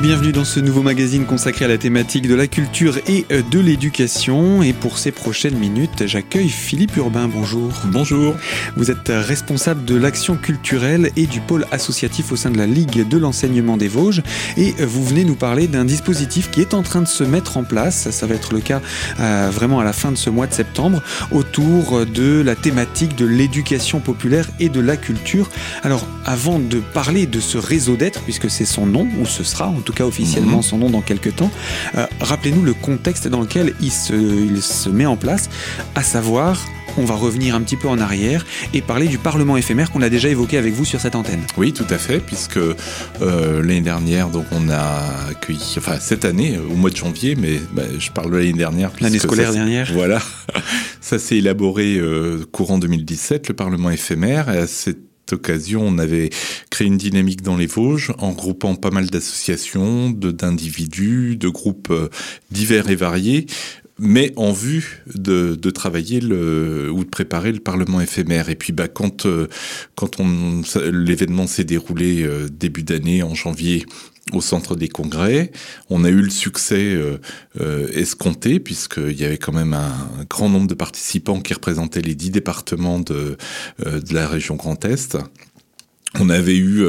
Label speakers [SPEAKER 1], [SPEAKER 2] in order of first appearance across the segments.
[SPEAKER 1] Et bienvenue dans ce nouveau magazine consacré à la thématique de la culture et euh, de l'éducation. Et pour ces prochaines minutes, j'accueille Philippe Urbain. Bonjour.
[SPEAKER 2] Bonjour.
[SPEAKER 1] Vous êtes responsable de l'action culturelle et du pôle associatif au sein de la Ligue de l'enseignement des Vosges. Et euh, vous venez nous parler d'un dispositif qui est en train de se mettre en place. Ça va être le cas euh, vraiment à la fin de ce mois de septembre autour de la thématique de l'éducation populaire et de la culture. Alors, avant de parler de ce réseau d'être, puisque c'est son nom, ou ce sera en tout cas officiellement mhm. son nom dans quelques temps. Euh, rappelez-nous le contexte dans lequel il se, il se met en place, à savoir on va revenir un petit peu en arrière et parler du Parlement éphémère qu'on a déjà évoqué avec vous sur cette antenne.
[SPEAKER 2] Oui, tout à fait, puisque euh, l'année dernière, donc on a accueilli, enfin cette année, au mois de janvier, mais bah, je parle de l'année dernière.
[SPEAKER 1] L'année scolaire dernière.
[SPEAKER 2] Voilà, ça s'est élaboré euh, courant 2017, le Parlement éphémère. Et occasion, on avait créé une dynamique dans les Vosges en groupant pas mal d'associations, d'individus, de, groupes euh, divers et variés mais en vue de, travailler le, ou de préparer le Parlement éphémère. Et puis, bah, quand, euh, quand l'événement s'est déroulé euh, début d'année, en janvier, au centre des congrès. On a eu le succès euh, euh, escompté, puisqu'il y avait quand même un, grand nombre de participants qui représentaient les dix départements de, de la région Grand Est. On avait eu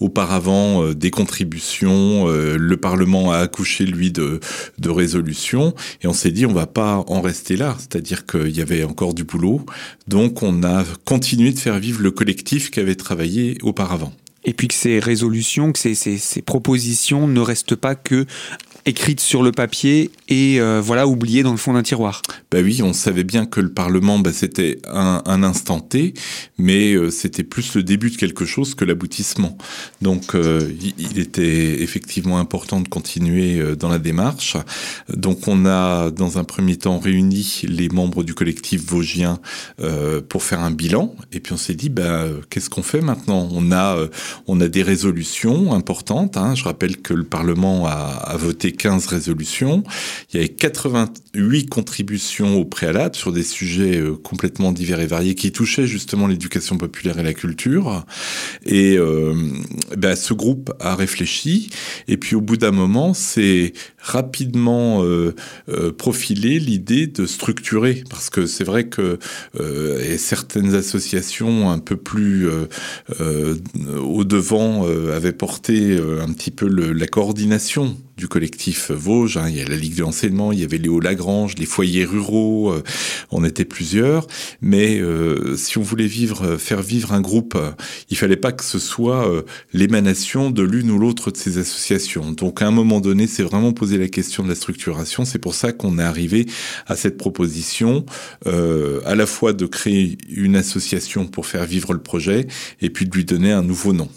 [SPEAKER 2] auparavant des contributions, le Parlement a accouché lui de, résolutions, et on s'est dit on va pas en rester là, c'est-à-dire qu'il y avait encore du boulot, donc on a continué de faire vivre le collectif qui avait travaillé auparavant.
[SPEAKER 1] Et puis que ces résolutions, que ces propositions ne restent pas que écrites sur le papier et euh, voilà oubliées dans le fond d'un tiroir.
[SPEAKER 2] Bah oui, on savait bien que le Parlement, bah, c'était un, un, instant T, mais euh, c'était plus le début de quelque chose que l'aboutissement. Donc, euh, il était effectivement important de continuer dans la démarche. Donc, on a dans un premier temps réuni les membres du collectif vosgien pour faire un bilan, et puis on s'est dit, bah, qu'est-ce qu'on fait maintenant? On a on a des résolutions importantes. Hein. Je rappelle que le Parlement a voté 15 résolutions. Il y avait 88 contributions au préalable sur des sujets euh, complètement divers et variés qui touchaient justement l'éducation populaire et la culture. Et ben, ce groupe a réfléchi. Et puis au bout d'un moment, c'est rapidement euh, euh, profilé l'idée de structurer, parce que c'est vrai que certaines associations un peu plus au devant avaient porté un petit peu la coordination du collectif Vosges. Hein. Il y a la Ligue de l'enseignement, il y avait Léo Lagrange, les foyers ruraux, euh, on était plusieurs. Mais euh, si on voulait vivre, euh, faire vivre un groupe, il fallait pas que ce soit l'émanation de l'une ou l'autre de ces associations. Donc à un moment donné, c'est vraiment poser la question de la structuration. C'est pour ça qu'on est arrivé à cette proposition, à la fois de créer une association pour faire vivre le projet, et puis de lui donner un nouveau nom.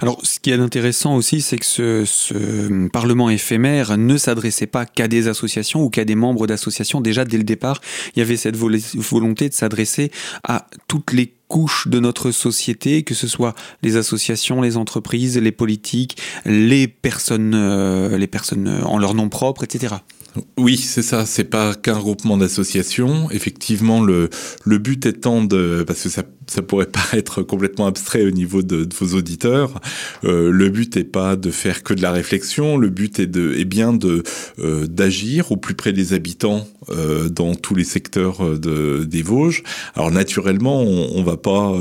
[SPEAKER 1] Alors, ce qui est intéressant aussi, c'est que ce, Parlement éphémère ne s'adressait pas qu'à des associations ou qu'à des membres d'associations. Déjà, dès le départ, il y avait cette volonté de s'adresser à toutes les couches de notre société, que ce soit les associations, les entreprises, les politiques, les personnes, euh, les personnes en leur nom propre, etc.
[SPEAKER 2] Oui, c'est ça. C'est pas qu'un regroupement d'associations. Effectivement, le, le but étant de, parce que ça ça pourrait paraître complètement abstrait au niveau de, vos auditeurs. Euh, le but n'est pas de faire que de la réflexion, le but est, de, est bien de euh, d'agir au plus près des habitants euh, dans tous les secteurs de, des Vosges. Alors naturellement, on, on va pas,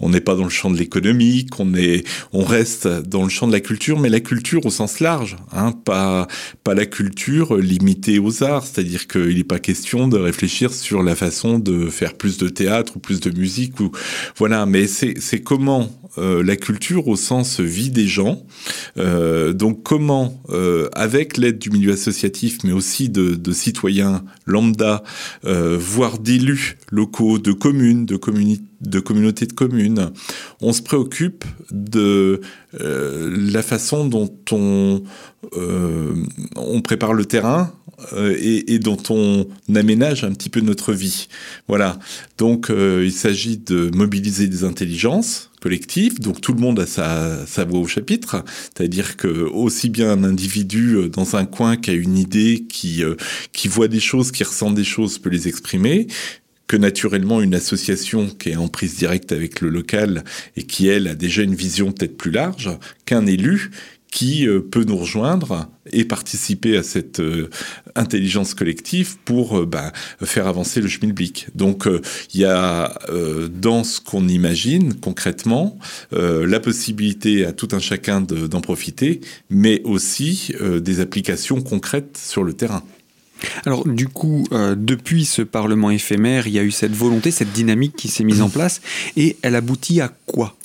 [SPEAKER 2] on n'est pas dans le champ de l'économie, qu'on est, on reste dans le champ de la culture, mais la culture au sens large, hein, pas pas la culture limitée aux arts, c'est-à-dire qu'il n'est pas question de réfléchir sur la façon de faire plus de théâtre ou plus de musique ou voilà, mais c'est comment euh, la culture au sens vie des gens. Euh, donc comment, euh, avec l'aide du milieu associatif, mais aussi de, de citoyens lambda, voire d'élus locaux, de communes, de communautés, de communautés de communes, on se préoccupe de la façon dont on, on prépare le terrain, euh, et, et, dont on aménage un petit peu notre vie. Voilà. Donc, euh, il s'agit de mobiliser des intelligences collectives. Donc, tout le monde a sa, sa voix au chapitre. C'est-à-dire que aussi bien un individu euh, dans un coin qui a une idée, qui, qui voit des choses, qui ressent des choses, peut les exprimer que naturellement une association qui est en prise directe avec le local et qui, elle, a déjà une vision peut-être plus large, qu'un élu qui euh, peut nous rejoindre et participer à cette euh, intelligence collective pour euh, bah, faire avancer le schmilblick. Donc il y a dans ce qu'on imagine concrètement la possibilité à tout un chacun d'en profiter, mais aussi des applications concrètes sur le terrain.
[SPEAKER 1] Alors du coup, depuis ce Parlement éphémère, il y a eu cette volonté, cette dynamique qui s'est mise en place, et elle aboutit à quoi?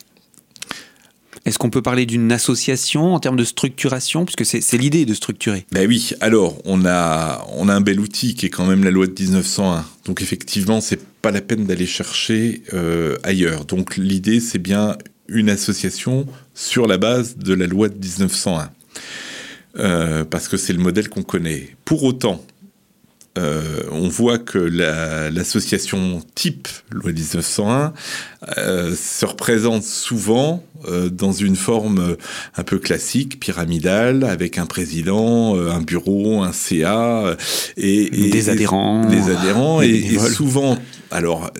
[SPEAKER 1] Est-ce qu'on peut parler d'une association en termes de structuration? Puisque c'est l'idée de structurer.
[SPEAKER 2] Ben oui, alors on a, un bel outil qui est quand même la loi de 1901. Donc effectivement, c'est pas la peine d'aller chercher euh, ailleurs. Donc l'idée, c'est bien une association sur la base de la loi de 1901. Euh, parce que c'est le modèle qu'on connaît. Pour autant, euh, on voit que l'association type loi 1901 euh, se représente souvent euh, dans une forme un peu classique, pyramidale, avec un président, un bureau, un CA
[SPEAKER 1] et, des adhérents,
[SPEAKER 2] des adhérents et, souvent. Alors,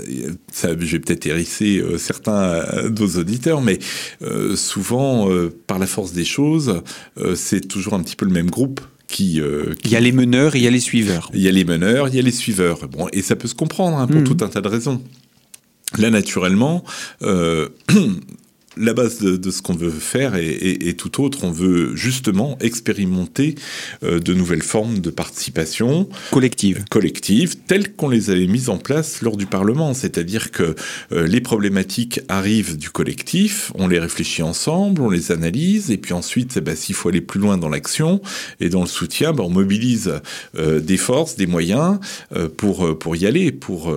[SPEAKER 2] ça, je vais peut-être hérisser certains de vos auditeurs, mais souvent, par la force des choses, c'est toujours un petit peu le même groupe qui,
[SPEAKER 1] euh, Il y a les meneurs et il y a les suiveurs.
[SPEAKER 2] Il y a les meneurs, il y a les suiveurs. Bon, et ça peut se comprendre hein, pour mhm. tout un tas de raisons. Là, naturellement, euh, la base de, ce qu'on veut faire est, tout autre. On veut justement expérimenter euh, de nouvelles formes de participation
[SPEAKER 1] collective,
[SPEAKER 2] collective telles qu'on les avait mises en place lors du Parlement. C'est-à-dire que euh, les problématiques arrivent du collectif, on les réfléchit ensemble, on les analyse, et puis ensuite, eh ben, s'il faut aller plus loin dans l'action et dans le soutien, ben, on mobilise euh, des forces, des moyens pour pour y aller, pour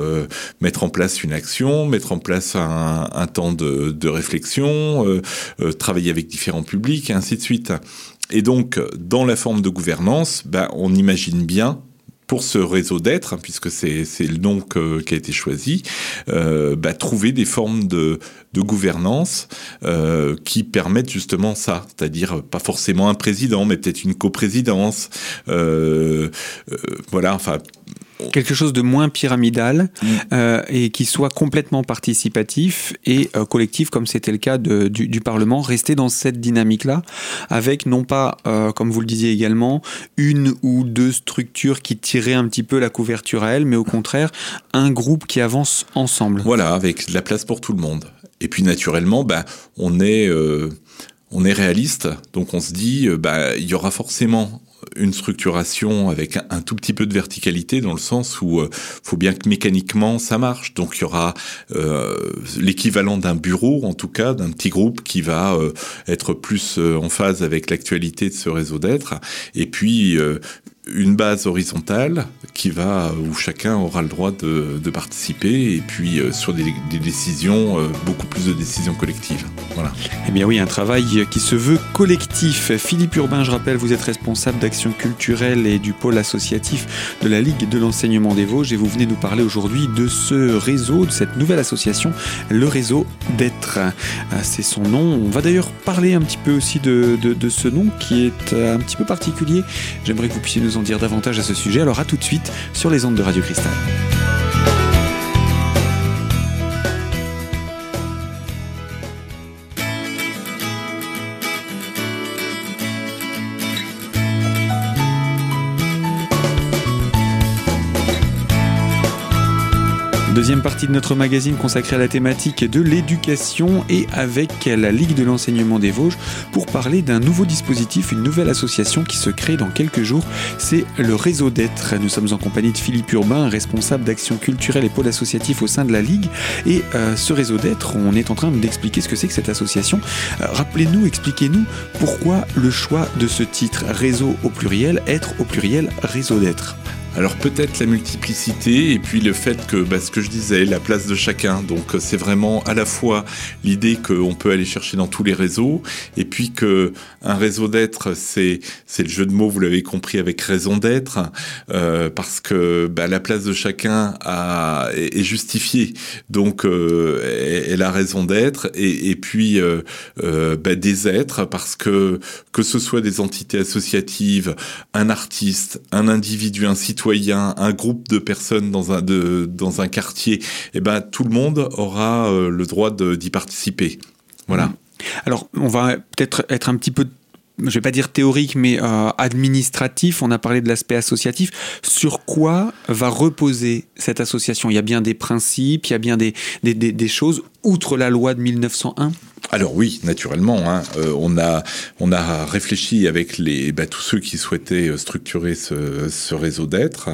[SPEAKER 2] mettre en place une action, mettre en place un, un temps de, de réflexion euh, euh, travailler avec différents publics, et ainsi de suite. Et donc, dans la forme de gouvernance, ben, on imagine bien pour ce réseau d'être, hein, puisque c'est le nom qui a été choisi, euh, bah, trouver des formes de gouvernance qui permettent justement ça, c'est-à-dire pas forcément un président, mais peut-être une coprésidence. voilà, enfin
[SPEAKER 1] quelque chose de moins pyramidal mm. euh, et qui soit complètement participatif et euh, collectif comme c'était le cas du, Parlement, rester dans cette dynamique-là avec non pas, euh, comme vous le disiez également, une ou deux structures qui tiraient un petit peu la couverture à elles, mais au contraire un groupe qui avance ensemble.
[SPEAKER 2] Voilà, avec de la place pour tout le monde. Et puis naturellement, bah, on est on est réaliste, donc on se dit, bah, il y aura forcément une structuration avec un, tout petit peu de verticalité dans le sens où euh, faut bien que mécaniquement ça marche. Donc il y aura euh, l'équivalent d'un bureau, en tout cas d'un petit groupe qui va euh, être plus en phase avec l'actualité de ce réseau d'être, et puis une base horizontale qui va où chacun aura le droit de, participer et puis euh, sur des, décisions euh, beaucoup plus de décisions collectives. Voilà.
[SPEAKER 1] Eh bien oui, un travail qui se veut collectif. Philippe Urbain, je rappelle, vous êtes responsable d'action culturelle et du pôle associatif de la Ligue de l'enseignement des Vosges et vous venez nous parler aujourd'hui de ce réseau, de cette nouvelle association, le réseau d'être. Euh, c'est son nom. On va d'ailleurs parler un petit peu aussi de ce nom qui est un petit peu particulier. J'aimerais que vous puissiez nous en dire davantage à ce sujet. Alors à tout de suite sur les ondes de Radio Cristal. Deuxième partie de notre magazine consacrée à la thématique de l'éducation et avec la Ligue de l'enseignement des Vosges pour parler d'un nouveau dispositif, une nouvelle association qui se crée dans quelques jours. C'est le réseau d'être. Nous sommes en compagnie de Philippe Urbain, responsable d'action culturelle et pôle associatif au sein de la Ligue. Et euh, ce réseau d'être, on est en train d'expliquer ce que c'est que cette association. Euh, rappelez-nous, expliquez-nous pourquoi le choix de ce titre, réseau au pluriel, être au pluriel, réseau d'être.
[SPEAKER 2] Alors peut-être la multiplicité et puis le fait que, bah, ce que je disais, la place de chacun. Donc c'est vraiment à la fois l'idée qu'on peut aller chercher dans tous les réseaux et puis que un réseau d'être, c'est c'est le jeu de mots, vous l'avez compris, avec raison d'être, euh, parce que bah, la place de chacun est, justifiée. Donc euh, elle a raison d'être et, puis euh, euh, bah, des êtres parce que que ce soit des entités associatives, un artiste, un individu, un citoyen un groupe de personnes dans un, dans un quartier, eh ben, tout le monde aura euh, le droit d'y participer. Voilà.
[SPEAKER 1] Alors, on va peut-être être un petit peu je vais pas dire théorique, mais administratif. On a parlé de l'aspect associatif. Sur quoi va reposer cette association? Il y a bien des principes, il y a bien des, des, des choses outre la loi de 1901
[SPEAKER 2] alors oui, naturellement, hein, euh, on a on a réfléchi avec les bah, tous ceux qui souhaitaient structurer ce, réseau d'être.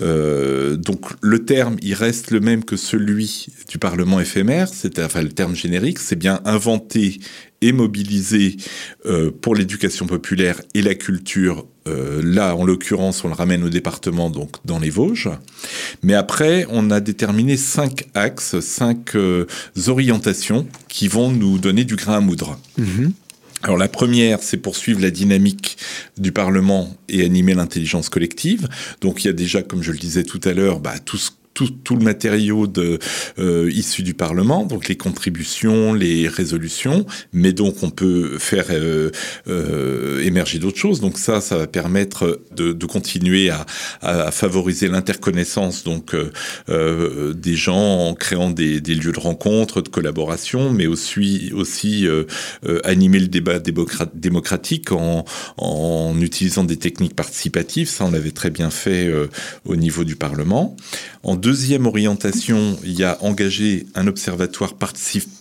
[SPEAKER 2] Euh, donc le terme, il reste le même que celui du Parlement éphémère, c'est enfin le terme générique, c'est bien inventé et mobilisé euh, pour l'éducation populaire et la culture. Euh, là, en l'occurrence, on le ramène au département, donc dans les Vosges. Mais après, on a déterminé cinq axes, cinq euh, orientations qui vont nous donner du grain à moudre. Mhm. Alors la première, c'est poursuivre la dynamique du Parlement et animer l'intelligence collective. Donc il y a déjà, comme je le disais tout à l'heure, bah, tout ce tout, le matériau de, euh, issu du Parlement, donc les contributions, les résolutions, mais donc on peut faire euh, euh, émerger d'autres choses. Donc ça, ça va permettre de, de continuer à, à, favoriser l'interconnaissance donc euh, des gens en créant des, des, lieux de rencontre, de collaboration, mais aussi aussi animer le débat démocratique en, en utilisant des techniques participatives. Ça, on l'avait très bien fait au niveau du Parlement. En deuxième orientation, il y a engagé un observatoire participatif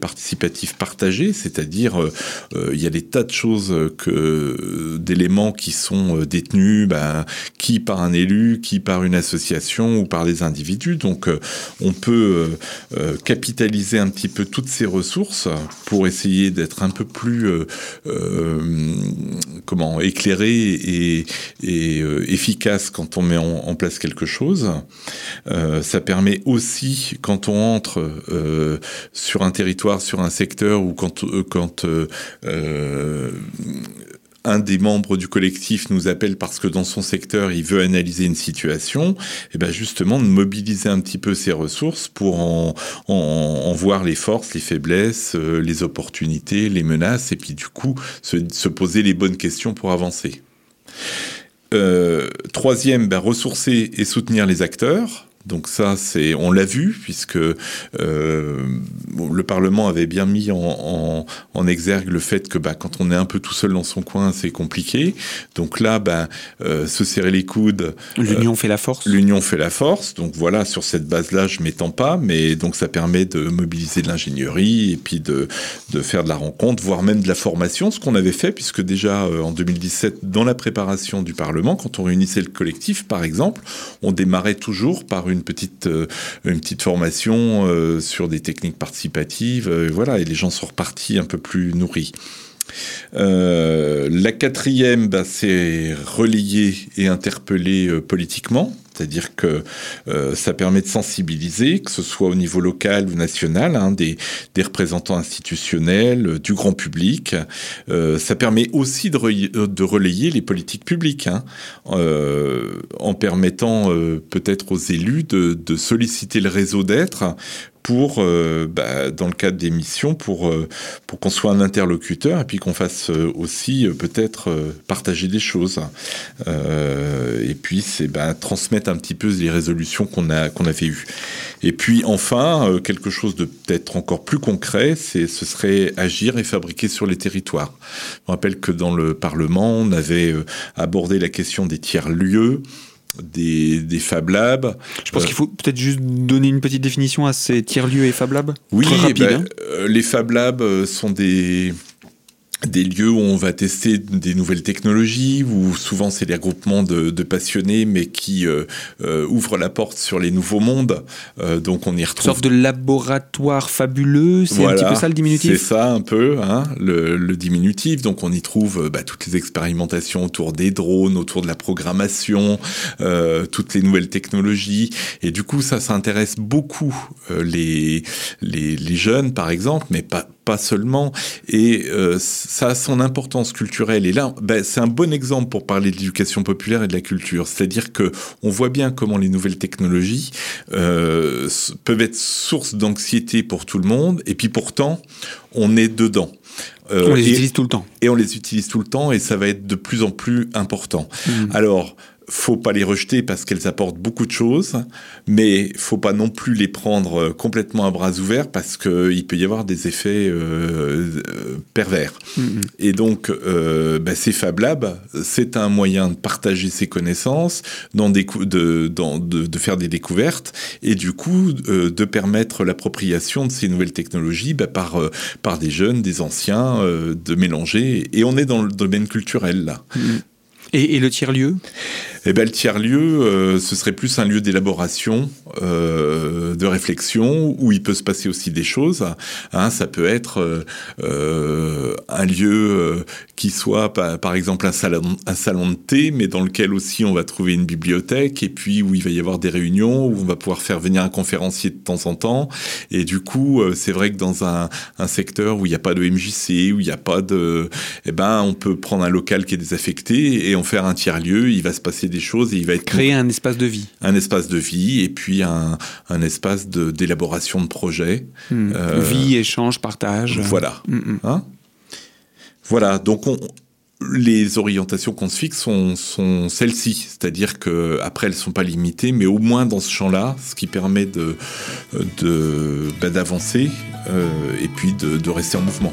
[SPEAKER 2] participatif partagé, c'est-à-dire euh, euh, il y a des tas de choses que d'éléments qui sont détenus, ben, qui par un élu, qui par une association ou par des individus. Donc on peut capitaliser un petit peu toutes ces ressources pour essayer d'être un peu plus comment éclairé et, et efficace quand on met en, place quelque chose. ça permet aussi quand on entre sur un territoire, sur un secteur, ou quand, euh, euh, euh, un des membres du collectif nous appelle parce que dans son secteur, il veut analyser une situation, et eh ben justement de mobiliser un petit peu ses ressources pour en, voir les forces, les faiblesses, les opportunités, les menaces, et puis du coup se, se poser les bonnes questions pour avancer. troisième, ben, ressourcer et soutenir les acteurs. Donc ça, c'est, on l'a vu puisque le Parlement avait bien mis en, en, exergue le fait que bah, quand on est un peu tout seul dans son coin, c'est compliqué. Donc là, bah, euh, se serrer les coudes.
[SPEAKER 1] L'union euh, fait la force.
[SPEAKER 2] L'union fait la force. Donc voilà, sur cette base-là, je m'étends pas, mais donc ça permet de mobiliser de l'ingénierie et puis de, de faire de la rencontre, voire même de la formation, ce qu'on avait fait puisque déjà en 2017, dans la préparation du Parlement, quand on réunissait le collectif, par exemple, on démarrait toujours par une petite, euh, une petite formation euh, sur des techniques participatives. Euh, voilà, et les gens sont repartis un peu plus nourris. la quatrième, bah, c'est relayer et interpeller politiquement. C'est-à-dire que euh, ça permet de sensibiliser, que ce soit au niveau local ou national, hein, des, représentants institutionnels, euh, du grand public. Euh, ça permet aussi de, relayer les politiques publiques, hein, en permettant peut-être aux élus de, de solliciter le réseau d'être pour, euh, bah, dans le cadre des missions, pour, euh, pour qu'on soit un interlocuteur et puis qu'on fasse euh, aussi peut-être partager des choses. et puis, c'est bah, transmettre un petit peu les résolutions qu'on a qu'on avait eues. Et puis, enfin, quelque chose de peut-être encore plus concret, c'est ce serait agir et fabriquer sur les territoires. Je me rappelle que dans le Parlement, on avait abordé la question des tiers-lieux des, des Fab Labs.
[SPEAKER 1] Je pense qu'il faut peut-être juste donner une petite définition à ces tiers-lieux et Fab Labs.
[SPEAKER 2] Oui, rapide, ben, hein. euh, les Fab Labs euh, sont des, des lieux où on va tester des nouvelles technologies, où souvent c'est des regroupements de, de, passionnés, mais qui euh, euh, ouvrent la porte sur les nouveaux mondes. Euh, donc on y retrouve.
[SPEAKER 1] Une sorte de laboratoire fabuleux, c'est un petit peu ça le diminutif?
[SPEAKER 2] C'est ça un peu, hein, le, le, diminutif. Donc on y trouve euh, bah, toutes les expérimentations autour des drones, autour de la programmation, euh, toutes les nouvelles technologies. Et du coup, ça, ça intéresse beaucoup les, les, les jeunes, par exemple, mais pas pas seulement. Et euh, ça a son importance culturelle. Et là, ben, c'est un bon exemple pour parler de l'éducation populaire et de la culture. C'est-à-dire que on voit bien comment les nouvelles technologies euh, peuvent être source d'anxiété pour tout le monde. Et puis pourtant, on est dedans.
[SPEAKER 1] Euh, on les utilise tout le temps.
[SPEAKER 2] Et on les utilise tout le temps et ça va être de plus en plus important. Mmh. Alors, faut pas les rejeter parce qu'elles apportent beaucoup de choses, mais faut pas non plus les prendre euh, complètement à bras ouverts parce qu'il peut y avoir des effets euh, pervers. Mm-hmm. Et donc, euh, bah, ces Fab Labs, c'est un moyen de partager ses connaissances, dans des de, dans, de, de, faire des découvertes et du coup de permettre l'appropriation de ces nouvelles technologies bah, par, par des jeunes, des anciens, de mélanger. Et on est dans le domaine culturel là. Mm-hmm.
[SPEAKER 1] Et, le tiers-lieu?
[SPEAKER 2] Eh ben, le tiers-lieu, euh, ce serait plus un lieu d'élaboration, euh, de réflexion, où il peut se passer aussi des choses. Hein, ça peut être euh, un lieu qui soit, par, exemple, un salon, de thé, mais dans lequel aussi on va trouver une bibliothèque, et puis où il va y avoir des réunions, où on va pouvoir faire venir un conférencier de temps en temps. Et du coup, c'est vrai que dans un, secteur où il n'y a pas de MJC, où il n'y a pas de... Eh ben, on peut prendre un local qui est désaffecté et en faire un tiers-lieu. Il va se passer des choses et il va être
[SPEAKER 1] créer un espace de vie.
[SPEAKER 2] Un espace de vie et puis un, un espace d'élaboration de, projets.
[SPEAKER 1] Hmm. Euh, vie, échange, partage.
[SPEAKER 2] Voilà. Hmm, hmm. Hein? Voilà. Donc on, les orientations qu'on se fixe sont, celles-ci, c'est-à-dire que après elles sont pas limitées, mais au moins dans ce champ-là, ce qui permet de bah, d'avancer euh, et puis de, de, rester en mouvement.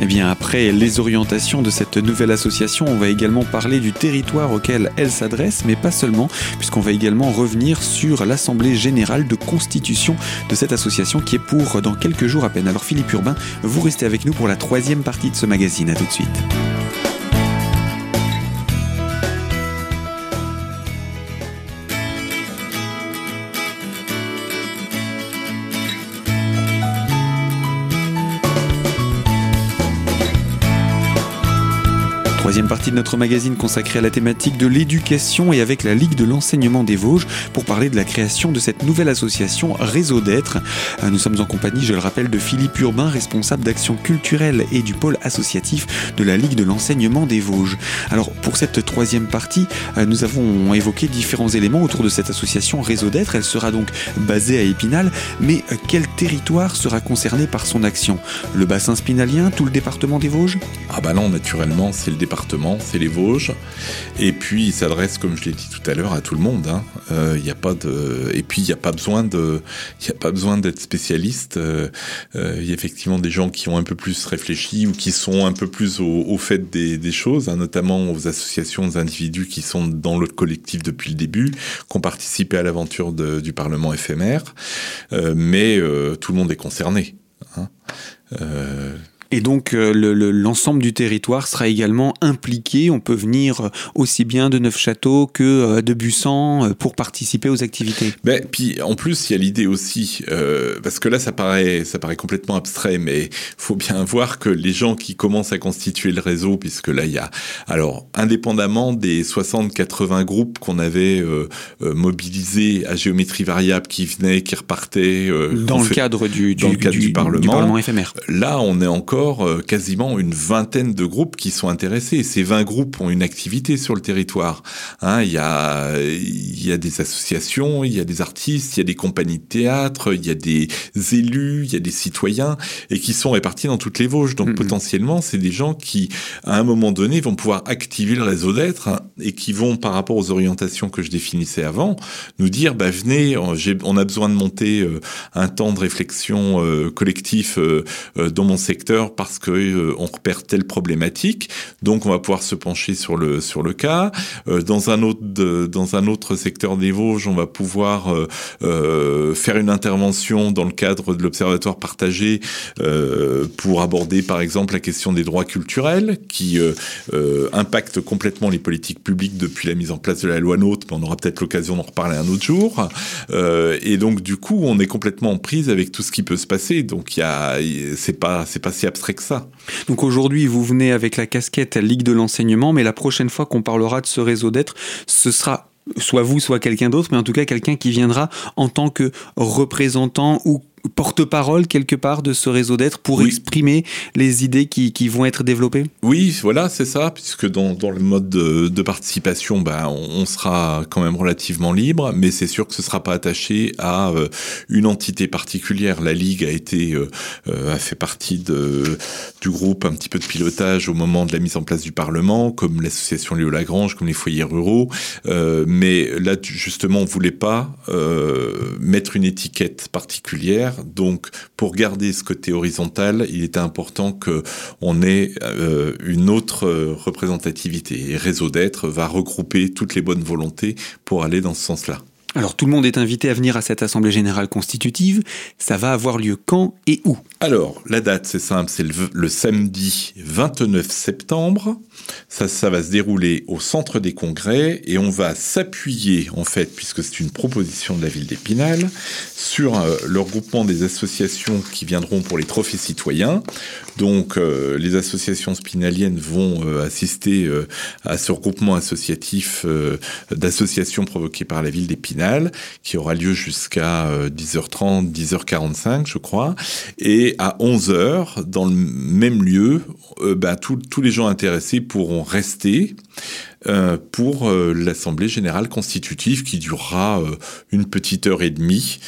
[SPEAKER 1] Eh bien après les orientations de cette nouvelle association, on va également parler du territoire auquel elle s'adresse, mais pas seulement, puisqu'on va également revenir sur l'assemblée générale de constitution de cette association qui est pour dans quelques jours à peine. Alors Philippe Urbain, vous restez avec nous pour la troisième partie de ce magazine. À tout de suite. Troisième partie de notre magazine consacrée à la thématique de l'éducation et avec la Ligue de l'enseignement des Vosges pour parler de la création de cette nouvelle association Réseau d'être. Euh, nous sommes en compagnie, je le rappelle, de Philippe Urbain, responsable d'action culturelle et du pôle associatif de la Ligue de l'enseignement des Vosges. Alors pour cette troisième partie, euh, nous avons évoqué différents éléments autour de cette association Réseau d'être. Elle sera donc basée à Épinal, mais euh, quel territoire sera concerné par son action? Le bassin spinalien, tout le département des Vosges?
[SPEAKER 2] Ah bah non, naturellement, c'est le département c'est les Vosges. Et puis il s'adresse, comme je l'ai dit tout à l'heure, à tout le monde. Hein. Euh, il a pas de, et puis il n'y a pas besoin de, il d'être spécialiste. Euh, euh, il y a effectivement des gens qui ont un peu plus réfléchi ou qui sont un peu plus au, fait des, choses, hein, notamment aux associations, aux individus qui sont dans le collectif depuis le début, qui ont participé à l'aventure du Parlement éphémère. mais tout le monde est concerné. Hein.
[SPEAKER 1] Et donc euh, l'ensemble du territoire sera également impliqué. On peut venir euh, aussi bien de Neufchâteau que euh, de Bussan pour participer aux activités.
[SPEAKER 2] Ben, puis en plus, il y a l'idée aussi, parce que là, ça paraît, ça paraît complètement abstrait, mais faut bien voir que les gens qui commencent à constituer le réseau, puisque là, il y a, alors, indépendamment des 60-80 groupes qu'on avait mobilisés à géométrie variable, qui venaient, qui repartaient
[SPEAKER 1] dans le cadre du, du, du, Parlement, du Parlement éphémère.
[SPEAKER 2] Là, on est encore euh, quasiment une vingtaine de groupes qui sont intéressés. Ces 20 groupes ont une activité sur le territoire. Hein, il, y a, il y a des associations, il y a des artistes, il y a des compagnies de théâtre, il y a des élus, il y a des citoyens, et qui sont répartis dans toutes les Vosges. Donc potentiellement, c'est des gens qui, à un moment donné, vont pouvoir activer le réseau d'être hein, et qui vont, par rapport aux orientations que je définissais avant, nous dire, bah, venez, on a besoin de monter euh, un temps de réflexion euh, collectif dans mon secteur parce que euh, on repère telle problématique, donc on va pouvoir se pencher sur le sur le cas. Euh, dans un autre dans un autre secteur des Vosges, on va pouvoir euh, faire une intervention dans le cadre de l'observatoire partagé pour aborder par exemple la question des droits culturels qui impactent complètement les politiques publiques depuis la mise en place de la loi NOTE, mais on aura peut-être l'occasion d'en reparler un autre jour. et donc du coup, on est complètement en prise avec tout ce qui peut se passer. Donc il y a c'est pas c'est pas si abstrait
[SPEAKER 1] Donc aujourd'hui, vous venez avec la casquette Ligue de l'enseignement, mais la prochaine fois qu'on parlera de ce réseau d'être, ce sera soit vous, soit quelqu'un d'autre, mais en tout cas quelqu'un qui viendra en tant que représentant ou porte-parole quelque part de ce réseau d'être pour exprimer les idées qui, qui, vont être développées?
[SPEAKER 2] Oui, voilà, c'est ça, puisque dans, dans, le mode de, participation, bah, on, sera quand même relativement libre, mais c'est sûr que ce ne sera pas attaché à euh, une entité particulière. La Ligue a été euh, euh, a fait partie de, du groupe un petit peu de pilotage au moment de la mise en place du Parlement, comme l'association Léo Lagrange, comme les foyers ruraux, mais là justement on voulait pas mettre une étiquette particulière donc, pour garder ce côté horizontal, il était important qu'on ait euh, une autre euh, représentativité. Et Réseau d'être va regrouper toutes les bonnes volontés pour aller dans ce sens-là.
[SPEAKER 1] Alors tout le monde est invité à venir à cette Assemblée générale constitutive. Ça va avoir lieu quand et où?
[SPEAKER 2] Alors, la date, c'est simple, c'est le, samedi 29 septembre. Ça, va se dérouler au centre des congrès et on va s'appuyer, en fait, puisque c'est une proposition de la ville d'Épinal, sur euh, le regroupement des associations qui viendront pour les trophées citoyens. Donc, euh, les associations spinaliennes vont euh, assister à ce regroupement associatif d'associations provoquées par la ville d'Épinal qui aura lieu jusqu'à 10h30, euh, 10h45, je crois. Et à 11h, dans le même lieu, euh, bah, tous les gens intéressés pourront rester euh, pour euh, l'Assemblée générale constitutive qui durera euh, une petite heure et demie,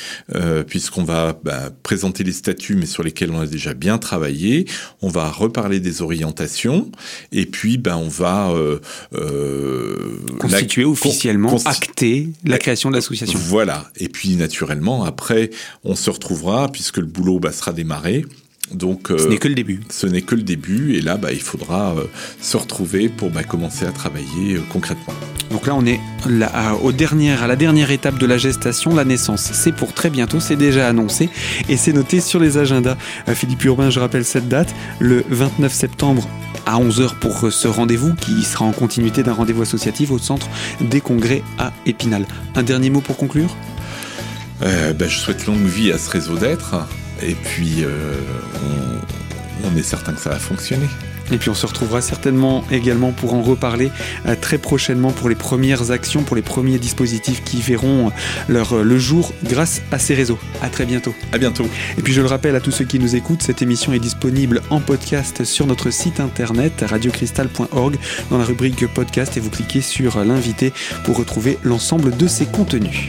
[SPEAKER 2] puisqu'on va bah, présenter les statuts, mais sur lesquels on a déjà bien travaillé. On va reparler des orientations, et puis ben on va
[SPEAKER 1] constituer officiellement, acter la création de l'association.
[SPEAKER 2] Voilà. Et puis naturellement, après, on se retrouvera, puisque le boulot bah, sera démarré.
[SPEAKER 1] Donc, ce n'est que le début.
[SPEAKER 2] Ce n'est que le début, et là, bah, il faudra se retrouver pour bah, commencer à travailler concrètement.
[SPEAKER 1] Donc là, on est à, au dernier, à la dernière étape de la gestation, la naissance. C'est pour très bientôt, c'est déjà annoncé et c'est noté sur les agendas. Philippe Urbain, je rappelle cette date, le 29 septembre à 11h pour ce rendez-vous qui sera en continuité d'un rendez-vous associatif au centre des congrès à Épinal. Un dernier mot pour conclure?
[SPEAKER 2] Euh, bah, Je souhaite longue vie à ce réseau d'être et puis euh, on est certain que ça va fonctionner.
[SPEAKER 1] Et puis on se retrouvera certainement également pour en reparler euh, très prochainement pour les premières actions, pour les premiers dispositifs qui verront euh, leur, le jour grâce à ces réseaux. À très bientôt.
[SPEAKER 2] À bientôt.
[SPEAKER 1] Et puis je le rappelle à tous ceux qui nous écoutent, cette émission est disponible en podcast sur notre site internet radiocristal.org dans la rubrique podcast et vous cliquez sur l'invité pour retrouver l'ensemble de ses contenus.